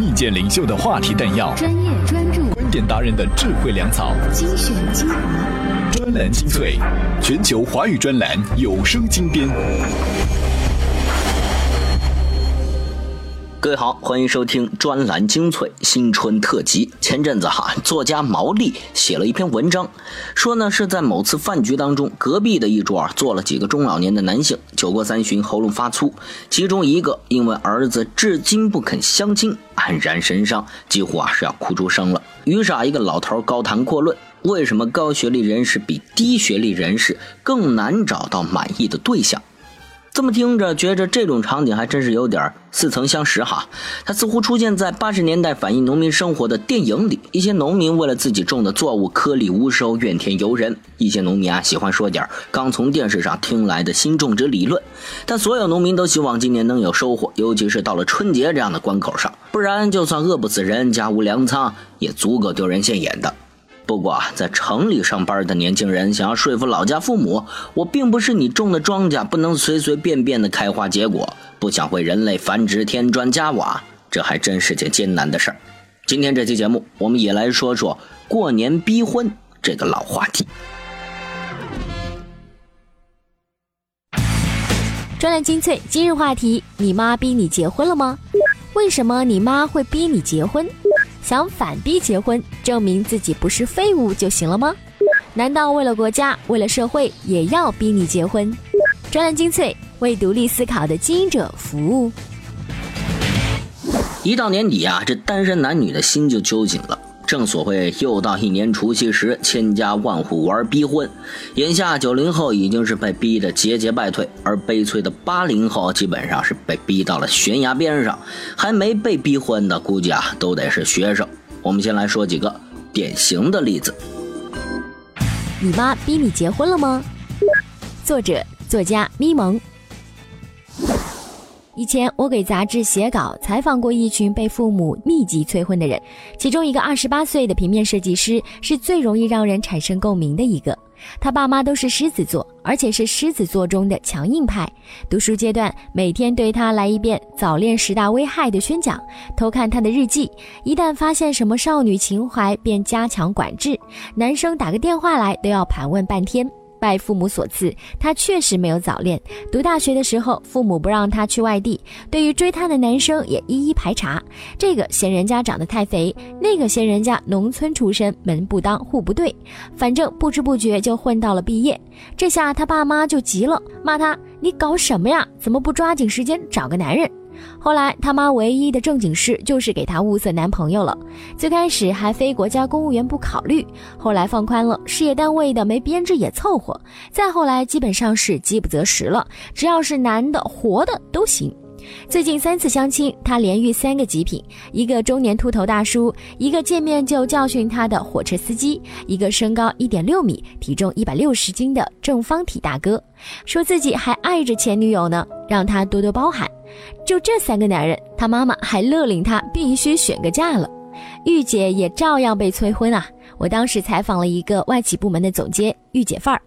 意见领袖的话题弹药，专业专注，观点达人的智慧粮草，精选精华，专栏精粹，全球华语专栏有声精编。各位好，欢迎收听专栏精粹新春特辑。前阵子哈，作家毛利写了一篇文章，说呢是在某次饭局当中，隔壁的一桌啊坐了几个中老年的男性，酒过三巡，喉咙发粗，其中一个因为儿子至今不肯相亲，黯然神伤，几乎啊是要哭出声了。于是啊，一个老头高谈阔论，为什么高学历人士比低学历人士更难找到满意的对象。这么听着，觉着这种场景还真是有点似曾相识哈。它似乎出现在八十年代反映农民生活的电影里。一些农民为了自己种的作物颗粒无收，怨天尤人。一些农民啊，喜欢说点刚从电视上听来的新种植理论。但所有农民都希望今年能有收获，尤其是到了春节这样的关口上，不然就算饿不死人，家无粮仓，也足够丢人现眼的。不过啊，在城里上班的年轻人想要说服老家父母，我并不是你种的庄稼不能随随便便的开花结果，不想为人类繁殖添砖加瓦，这还真是件艰难的事儿。今天这期节目，我们也来说说过年逼婚这个老话题。专栏精粹今日话题：你妈逼你结婚了吗？为什么你妈会逼你结婚？想反逼结婚，证明自己不是废物就行了吗？难道为了国家、为了社会，也要逼你结婚？专栏精粹为独立思考的经营者服务。一到年底啊，这单身男女的心就揪紧了。正所谓又到一年除夕时，千家万户玩逼婚。眼下九零后已经是被逼得节节败退，而悲催的八零后基本上是被逼到了悬崖边上。还没被逼婚的，估计啊都得是学生。我们先来说几个典型的例子。你妈逼你结婚了吗？作者作家咪蒙。以前我给杂志写稿，采访过一群被父母密集催婚的人，其中一个二十八岁的平面设计师是最容易让人产生共鸣的一个。他爸妈都是狮子座，而且是狮子座中的强硬派。读书阶段，每天对他来一遍早恋十大危害的宣讲，偷看他的日记，一旦发现什么少女情怀，便加强管制。男生打个电话来都要盘问半天。拜父母所赐，他确实没有早恋。读大学的时候，父母不让他去外地，对于追他的男生也一一排查。这个嫌人家长得太肥，那个嫌人家农村出身，门不当户不对。反正不知不觉就混到了毕业。这下他爸妈就急了，骂他：“你搞什么呀？怎么不抓紧时间找个男人？”后来他妈唯一的正经事就是给他物色男朋友了。最开始还非国家公务员不考虑，后来放宽了，事业单位的没编制也凑合。再后来基本上是饥不择食了，只要是男的活的都行。最近三次相亲，他连遇三个极品：一个中年秃头大叔，一个见面就教训他的火车司机，一个身高一点六米、体重一百六十斤的正方体大哥。说自己还爱着前女友呢，让他多多包涵。就这三个男人，他妈妈还勒令他必须选个嫁了。御姐也照样被催婚啊！我当时采访了一个外企部门的总监，御姐范儿。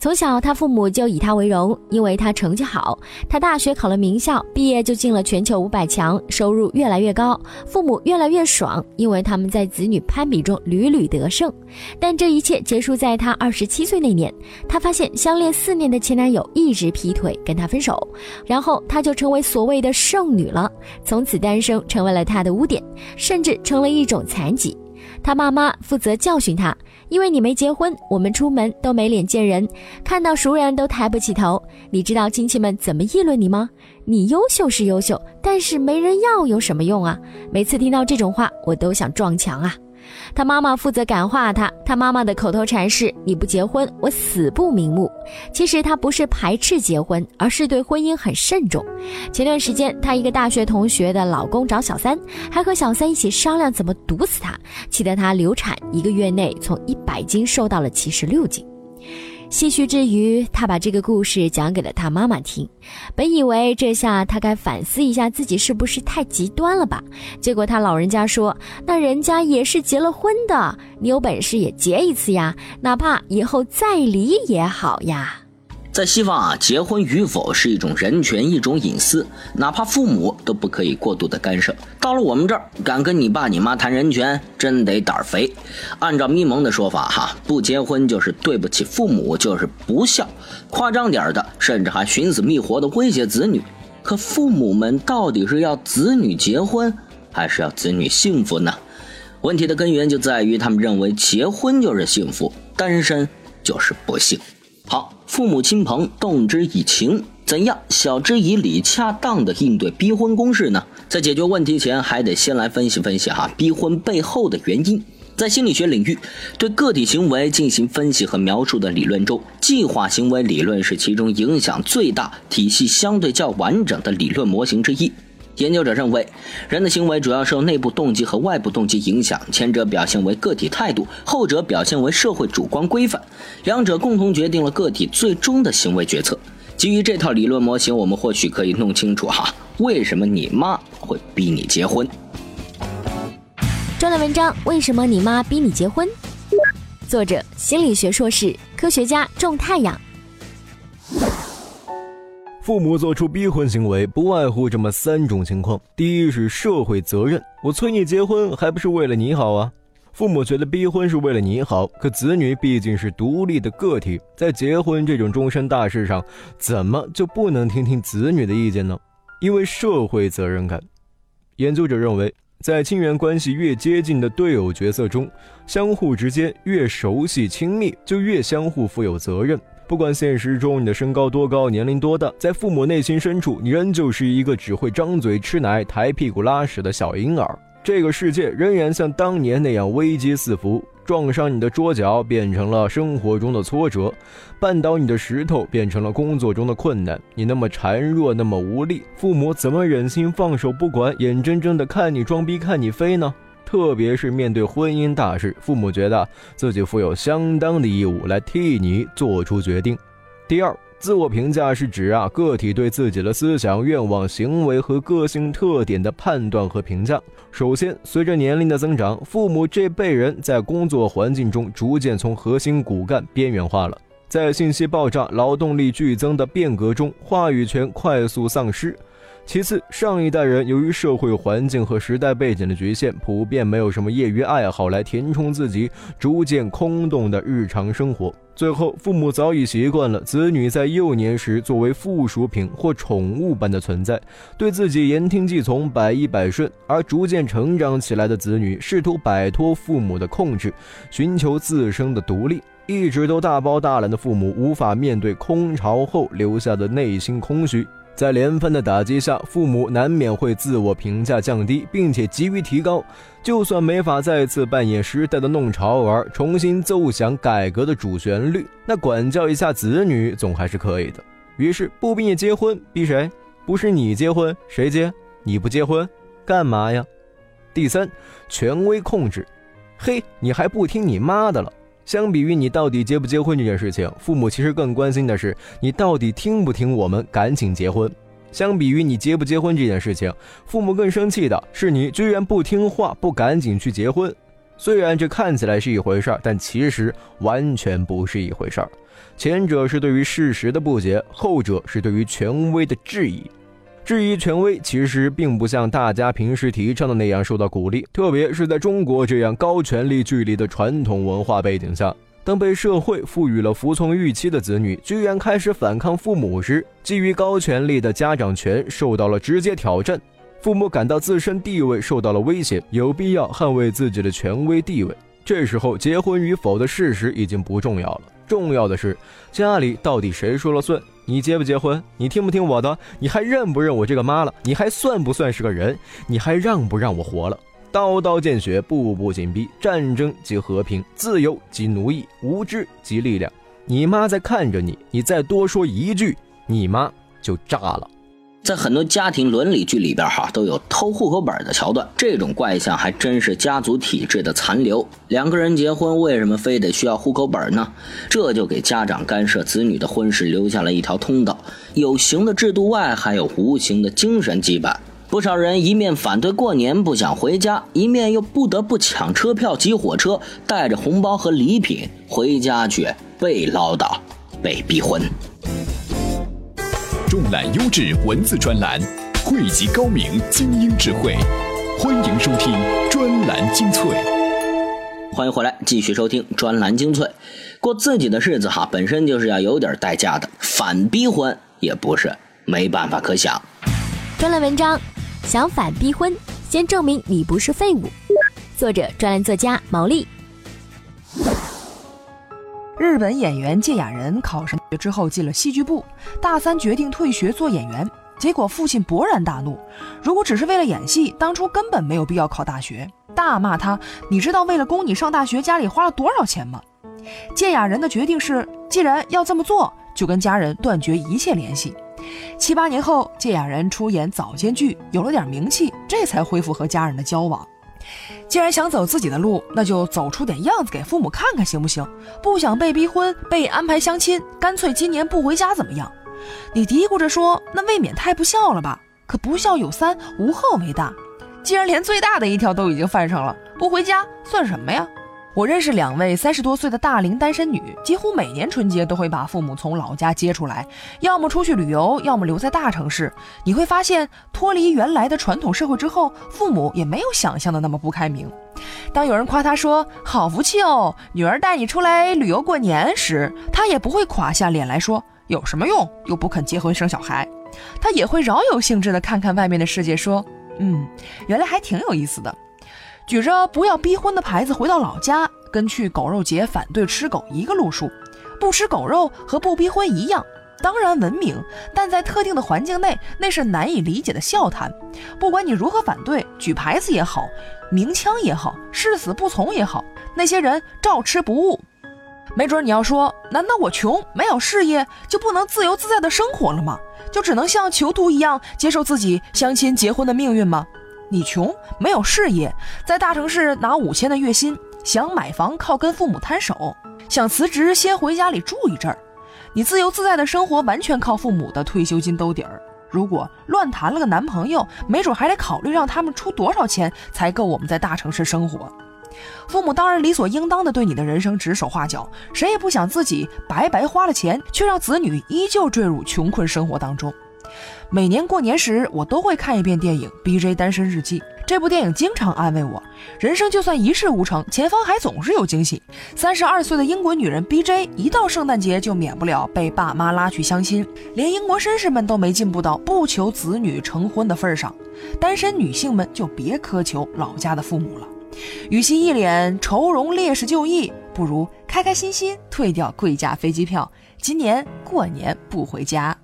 从小，他父母就以他为荣，因为他成绩好。他大学考了名校，毕业就进了全球五百强，收入越来越高，父母越来越爽，因为他们在子女攀比中屡屡得胜。但这一切结束在他二十七岁那年，他发现相恋四年的前男友一直劈腿，跟他分手，然后他就成为所谓的剩女了，从此单身成为了他的污点，甚至成了一种残疾。他妈妈负责教训他。因为你没结婚，我们出门都没脸见人，看到熟人都抬不起头。你知道亲戚们怎么议论你吗？你优秀是优秀，但是没人要有什么用啊？每次听到这种话，我都想撞墙啊！他妈妈负责感化他，他妈妈的口头禅是：“你不结婚，我死不瞑目。”其实他不是排斥结婚，而是对婚姻很慎重。前段时间，他一个大学同学的老公找小三，还和小三一起商量怎么毒死他，气得他流产，一个月内从一百斤瘦到了七十六斤。唏嘘之余，他把这个故事讲给了他妈妈听。本以为这下他该反思一下自己是不是太极端了吧，结果他老人家说：“那人家也是结了婚的，你有本事也结一次呀，哪怕以后再离也好呀。”在西方啊，结婚与否是一种人权，一种隐私，哪怕父母都不可以过度的干涉。到了我们这儿，敢跟你爸你妈谈人权，真得胆儿肥。按照咪蒙的说法，哈，不结婚就是对不起父母，就是不孝。夸张点的，甚至还寻死觅活的威胁子女。可父母们到底是要子女结婚，还是要子女幸福呢？问题的根源就在于他们认为结婚就是幸福，单身就是不幸。好，父母亲朋动之以情，怎样晓之以理，恰当的应对逼婚公式呢？在解决问题前，还得先来分析分析哈逼婚背后的原因。在心理学领域，对个体行为进行分析和描述的理论中，计划行为理论是其中影响最大、体系相对较完整的理论模型之一。研究者认为，人的行为主要受内部动机和外部动机影响，前者表现为个体态度，后者表现为社会主观规范，两者共同决定了个体最终的行为决策。基于这套理论模型，我们或许可以弄清楚哈，为什么你妈会逼你结婚。专栏文章：为什么你妈逼你结婚？作者：心理学硕士、科学家仲太阳。父母做出逼婚行为，不外乎这么三种情况：第一是社会责任，我催你结婚，还不是为了你好啊？父母觉得逼婚是为了你好，可子女毕竟是独立的个体，在结婚这种终身大事上，怎么就不能听听子女的意见呢？因为社会责任感。研究者认为，在亲缘关系越接近的队友角色中，相互之间越熟悉亲密，就越相互负有责任。不管现实中你的身高多高，年龄多大，在父母内心深处，你仍旧是一个只会张嘴吃奶、抬屁股拉屎的小婴儿。这个世界仍然像当年那样危机四伏，撞伤你的桌角变成了生活中的挫折，绊倒你的石头变成了工作中的困难。你那么孱弱，那么无力，父母怎么忍心放手不管，眼睁睁的看你装逼、看你飞呢？特别是面对婚姻大事，父母觉得自己负有相当的义务来替你做出决定。第二，自我评价是指啊个体对自己的思想、愿望、行为和个性特点的判断和评价。首先，随着年龄的增长，父母这辈人在工作环境中逐渐从核心骨干边缘化了，在信息爆炸、劳动力剧增的变革中，话语权快速丧失。其次，上一代人由于社会环境和时代背景的局限，普遍没有什么业余爱好来填充自己逐渐空洞的日常生活。最后，父母早已习惯了子女在幼年时作为附属品或宠物般的存在，对自己言听计从、百依百顺；而逐渐成长起来的子女试图摆脱父母的控制，寻求自身的独立。一直都大包大揽的父母，无法面对空巢后留下的内心空虚。在连番的打击下，父母难免会自我评价降低，并且急于提高。就算没法再次扮演时代的弄潮儿，重新奏响改革的主旋律，那管教一下子女总还是可以的。于是不逼你结婚，逼谁？不是你结婚，谁结？你不结婚，干嘛呀？第三，权威控制。嘿，你还不听你妈的了？相比于你到底结不结婚这件事情，父母其实更关心的是你到底听不听我们赶紧结婚。相比于你结不结婚这件事情，父母更生气的是你居然不听话，不赶紧去结婚。虽然这看起来是一回事儿，但其实完全不是一回事儿。前者是对于事实的不解，后者是对于权威的质疑。质疑权威其实并不像大家平时提倡的那样受到鼓励，特别是在中国这样高权力距离的传统文化背景下，当被社会赋予了服从预期的子女居然开始反抗父母时，基于高权力的家长权受到了直接挑战，父母感到自身地位受到了威胁，有必要捍卫自己的权威地位。这时候，结婚与否的事实已经不重要了，重要的是家里到底谁说了算。你结不结婚？你听不听我的？你还认不认我这个妈了？你还算不算是个人？你还让不让我活了？刀刀见血，步步紧逼，战争即和平，自由即奴役，无知即力量。你妈在看着你，你再多说一句，你妈就炸了。在很多家庭伦理剧里边，哈都有偷户口本的桥段。这种怪象还真是家族体制的残留。两个人结婚，为什么非得需要户口本呢？这就给家长干涉子女的婚事留下了一条通道。有形的制度外，还有无形的精神羁绊。不少人一面反对过年不想回家，一面又不得不抢车票挤火车，带着红包和礼品回家去，被唠叨，被逼婚。重揽优质文字专栏，汇集高明精英智慧。欢迎收听专栏精粹。欢迎回来，继续收听专栏精粹。过自己的日子哈，本身就是要有点代价的，反逼婚也不是没办法可想。专栏文章：想反逼婚，先证明你不是废物。作者：专栏作家毛利。日本演员芥雅人考上学之后进了戏剧部，大三决定退学做演员，结果父亲勃然大怒，如果只是为了演戏，当初根本没有必要考大学，大骂他。你知道为了供你上大学，家里花了多少钱吗？芥雅人的决定是，既然要这么做，就跟家人断绝一切联系。七八年后，芥雅人出演早间剧，有了点名气，这才恢复和家人的交往。既然想走自己的路，那就走出点样子给父母看看，行不行？不想被逼婚、被安排相亲，干脆今年不回家怎么样？你嘀咕着说，那未免太不孝了吧？可不孝有三，无后为大。既然连最大的一条都已经犯上了，不回家算什么呀？我认识两位三十多岁的大龄单身女，几乎每年春节都会把父母从老家接出来，要么出去旅游，要么留在大城市。你会发现，脱离原来的传统社会之后，父母也没有想象的那么不开明。当有人夸她说“好福气哦，女儿带你出来旅游过年”时，她也不会垮下脸来说“有什么用，又不肯结婚生小孩”。她也会饶有兴致地看看外面的世界，说：“嗯，原来还挺有意思的。”举着不要逼婚的牌子回到老家，跟去狗肉节反对吃狗一个路数。不吃狗肉和不逼婚一样，当然文明，但在特定的环境内，那是难以理解的笑谈。不管你如何反对，举牌子也好，鸣枪也好，誓死不从也好，那些人照吃不误。没准你要说，难道我穷没有事业就不能自由自在的生活了吗？就只能像囚徒一样接受自己相亲结婚的命运吗？你穷没有事业，在大城市拿五千的月薪，想买房靠跟父母摊手，想辞职先回家里住一阵儿，你自由自在的生活完全靠父母的退休金兜底儿。如果乱谈了个男朋友，没准还得考虑让他们出多少钱才够我们在大城市生活。父母当然理所应当的对你的人生指手画脚，谁也不想自己白白花了钱，却让子女依旧坠入穷困生活当中。每年过年时，我都会看一遍电影《B.J. 单身日记》。这部电影经常安慰我：人生就算一事无成，前方还总是有惊喜。三十二岁的英国女人 B.J. 一到圣诞节就免不了被爸妈拉去相亲，连英国绅士们都没进步到不求子女成婚的份上，单身女性们就别苛求老家的父母了。与其一脸愁容烈士就义，不如开开心心退掉贵价飞机票，今年过年不回家。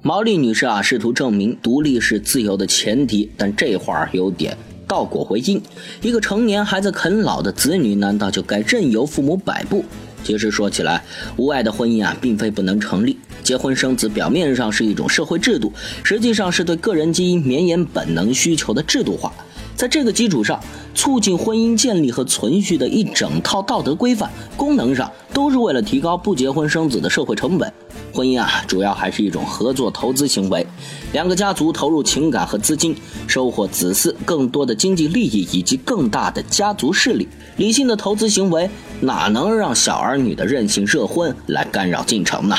毛利女士啊，试图证明独立是自由的前提，但这话有点倒果为因。一个成年还在啃老的子女，难道就该任由父母摆布？其实说起来，无爱的婚姻啊，并非不能成立。结婚生子表面上是一种社会制度，实际上是对个人基因绵延本能需求的制度化。在这个基础上，促进婚姻建立和存续的一整套道德规范，功能上都是为了提高不结婚生子的社会成本。婚姻啊，主要还是一种合作投资行为，两个家族投入情感和资金，收获子嗣更多的经济利益以及更大的家族势力。理性的投资行为哪能让小儿女的任性热婚来干扰进程呢？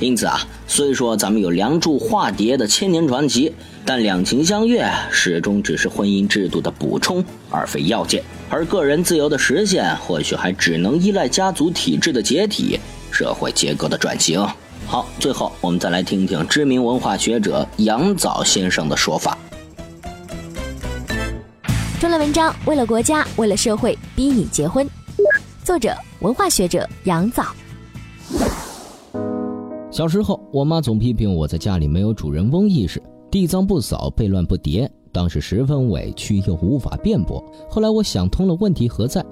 因此啊，虽说咱们有梁祝化蝶的千年传奇，但两情相悦始终只是婚姻制度的补充，而非要件。而个人自由的实现，或许还只能依赖家族体制的解体，社会结构的转型。好，最后我们再来听听知名文化学者杨早先生的说法。专栏文章：为了国家，为了社会，逼你结婚。作者：文化学者杨早。小时候，我妈总批评我在家里没有主人翁意识，地脏不扫，被乱不叠，当时十分委屈又无法辩驳。后来我想通了，问题何在？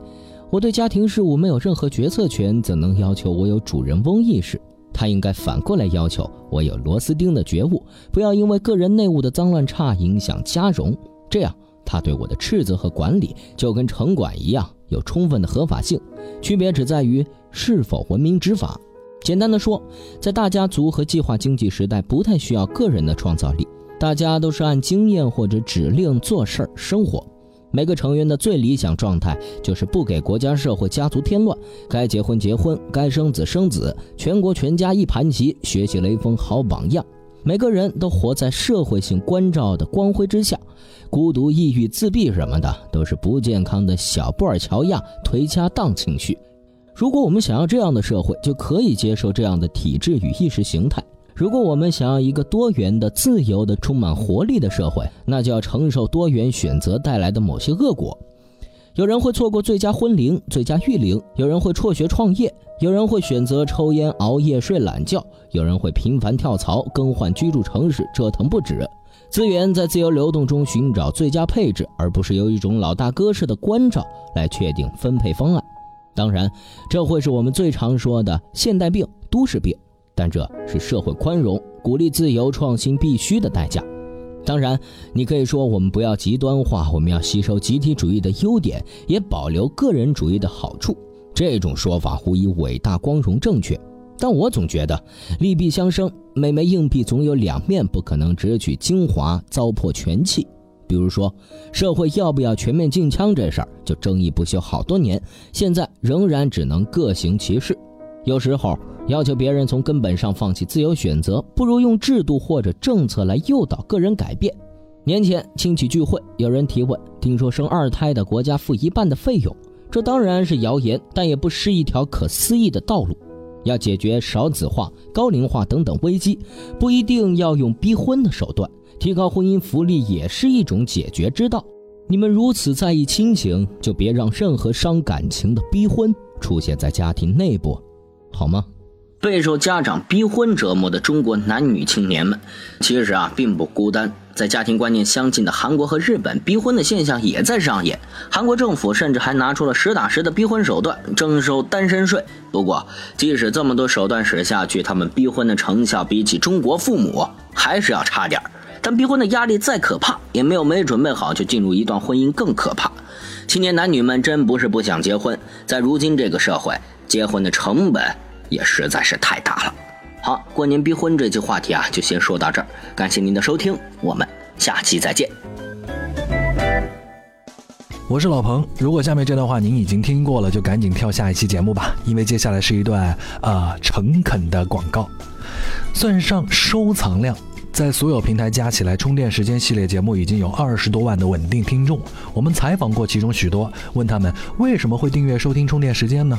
我对家庭事务没有任何决策权，怎能要求我有主人翁意识？他应该反过来要求我有螺丝钉的觉悟，不要因为个人内务的脏乱差影响家容。这样，他对我的斥责和管理就跟城管一样，有充分的合法性。区别只在于是否文明执法。简单的说，在大家族和计划经济时代，不太需要个人的创造力，大家都是按经验或者指令做事儿生活。每个成员的最理想状态就是不给国家社会家族添乱，该结婚结婚，该生子生子，全国全家一盘棋，学习雷锋好榜样。每个人都活在社会性关照的光辉之下，孤独、抑郁、自闭什么的都是不健康的小布尔乔亚颓家荡情绪。如果我们想要这样的社会，就可以接受这样的体制与意识形态。如果我们想要一个多元的、自由的、充满活力的社会，那就要承受多元选择带来的某些恶果。有人会错过最佳婚龄、最佳育龄；有人会辍学创业；有人会选择抽烟、熬夜、睡懒觉；有人会频繁跳槽、更换居住城市、折腾不止。资源在自由流动中寻找最佳配置，而不是由一种老大哥式的关照来确定分配方案。当然，这会是我们最常说的现代病、都市病。但这是社会宽容、鼓励自由创新必须的代价。当然，你可以说我们不要极端化，我们要吸收集体主义的优点，也保留个人主义的好处。这种说法无疑伟大、光荣、正确。但我总觉得利弊相生，每枚硬币总有两面，不可能只取精华，糟粕全弃。比如说，社会要不要全面禁枪这事儿，就争议不休好多年，现在仍然只能各行其事。有时候。要求别人从根本上放弃自由选择，不如用制度或者政策来诱导个人改变。年前亲戚聚会，有人提问：听说生二胎的国家付一半的费用，这当然是谣言，但也不失一条可思议的道路。要解决少子化、高龄化等等危机，不一定要用逼婚的手段，提高婚姻福利也是一种解决之道。你们如此在意亲情，就别让任何伤感情的逼婚出现在家庭内部，好吗？备受家长逼婚折磨的中国男女青年们，其实啊并不孤单。在家庭观念相近的韩国和日本，逼婚的现象也在上演。韩国政府甚至还拿出了实打实的逼婚手段，征收单身税。不过，即使这么多手段使下去，他们逼婚的成效比起中国父母还是要差点但逼婚的压力再可怕，也没有没准备好就进入一段婚姻更可怕。青年男女们真不是不想结婚，在如今这个社会，结婚的成本。也实在是太大了。好，过年逼婚这期话题啊，就先说到这儿。感谢您的收听，我们下期再见。我是老彭，如果下面这段话您已经听过了，就赶紧跳下一期节目吧，因为接下来是一段啊诚恳的广告。算上收藏量，在所有平台加起来，充电时间系列节目已经有二十多万的稳定听众。我们采访过其中许多，问他们为什么会订阅收听充电时间呢？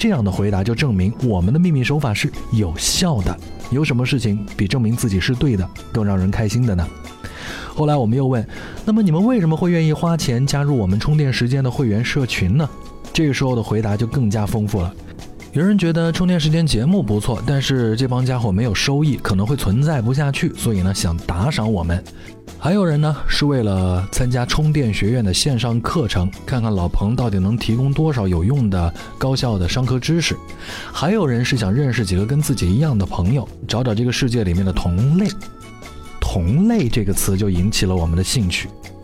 这样的回答就证明我们的秘密手法是有效的。有什么事情比证明自己是对的更让人开心的呢？后来我们又问，那么你们为什么会愿意花钱加入我们充电时间的会员社群呢？这个时候的回答就更加丰富了。有人觉得充电时间节目不错，但是这帮家伙没有收益，可能会存在不下去，所以呢想打赏我们。还有人呢，是为了参加充电学院的线上课程，看看老彭到底能提供多少有用的、高效的商科知识。还有人是想认识几个跟自己一样的朋友，找找这个世界里面的同类。同类这个词就引起了我们的兴趣。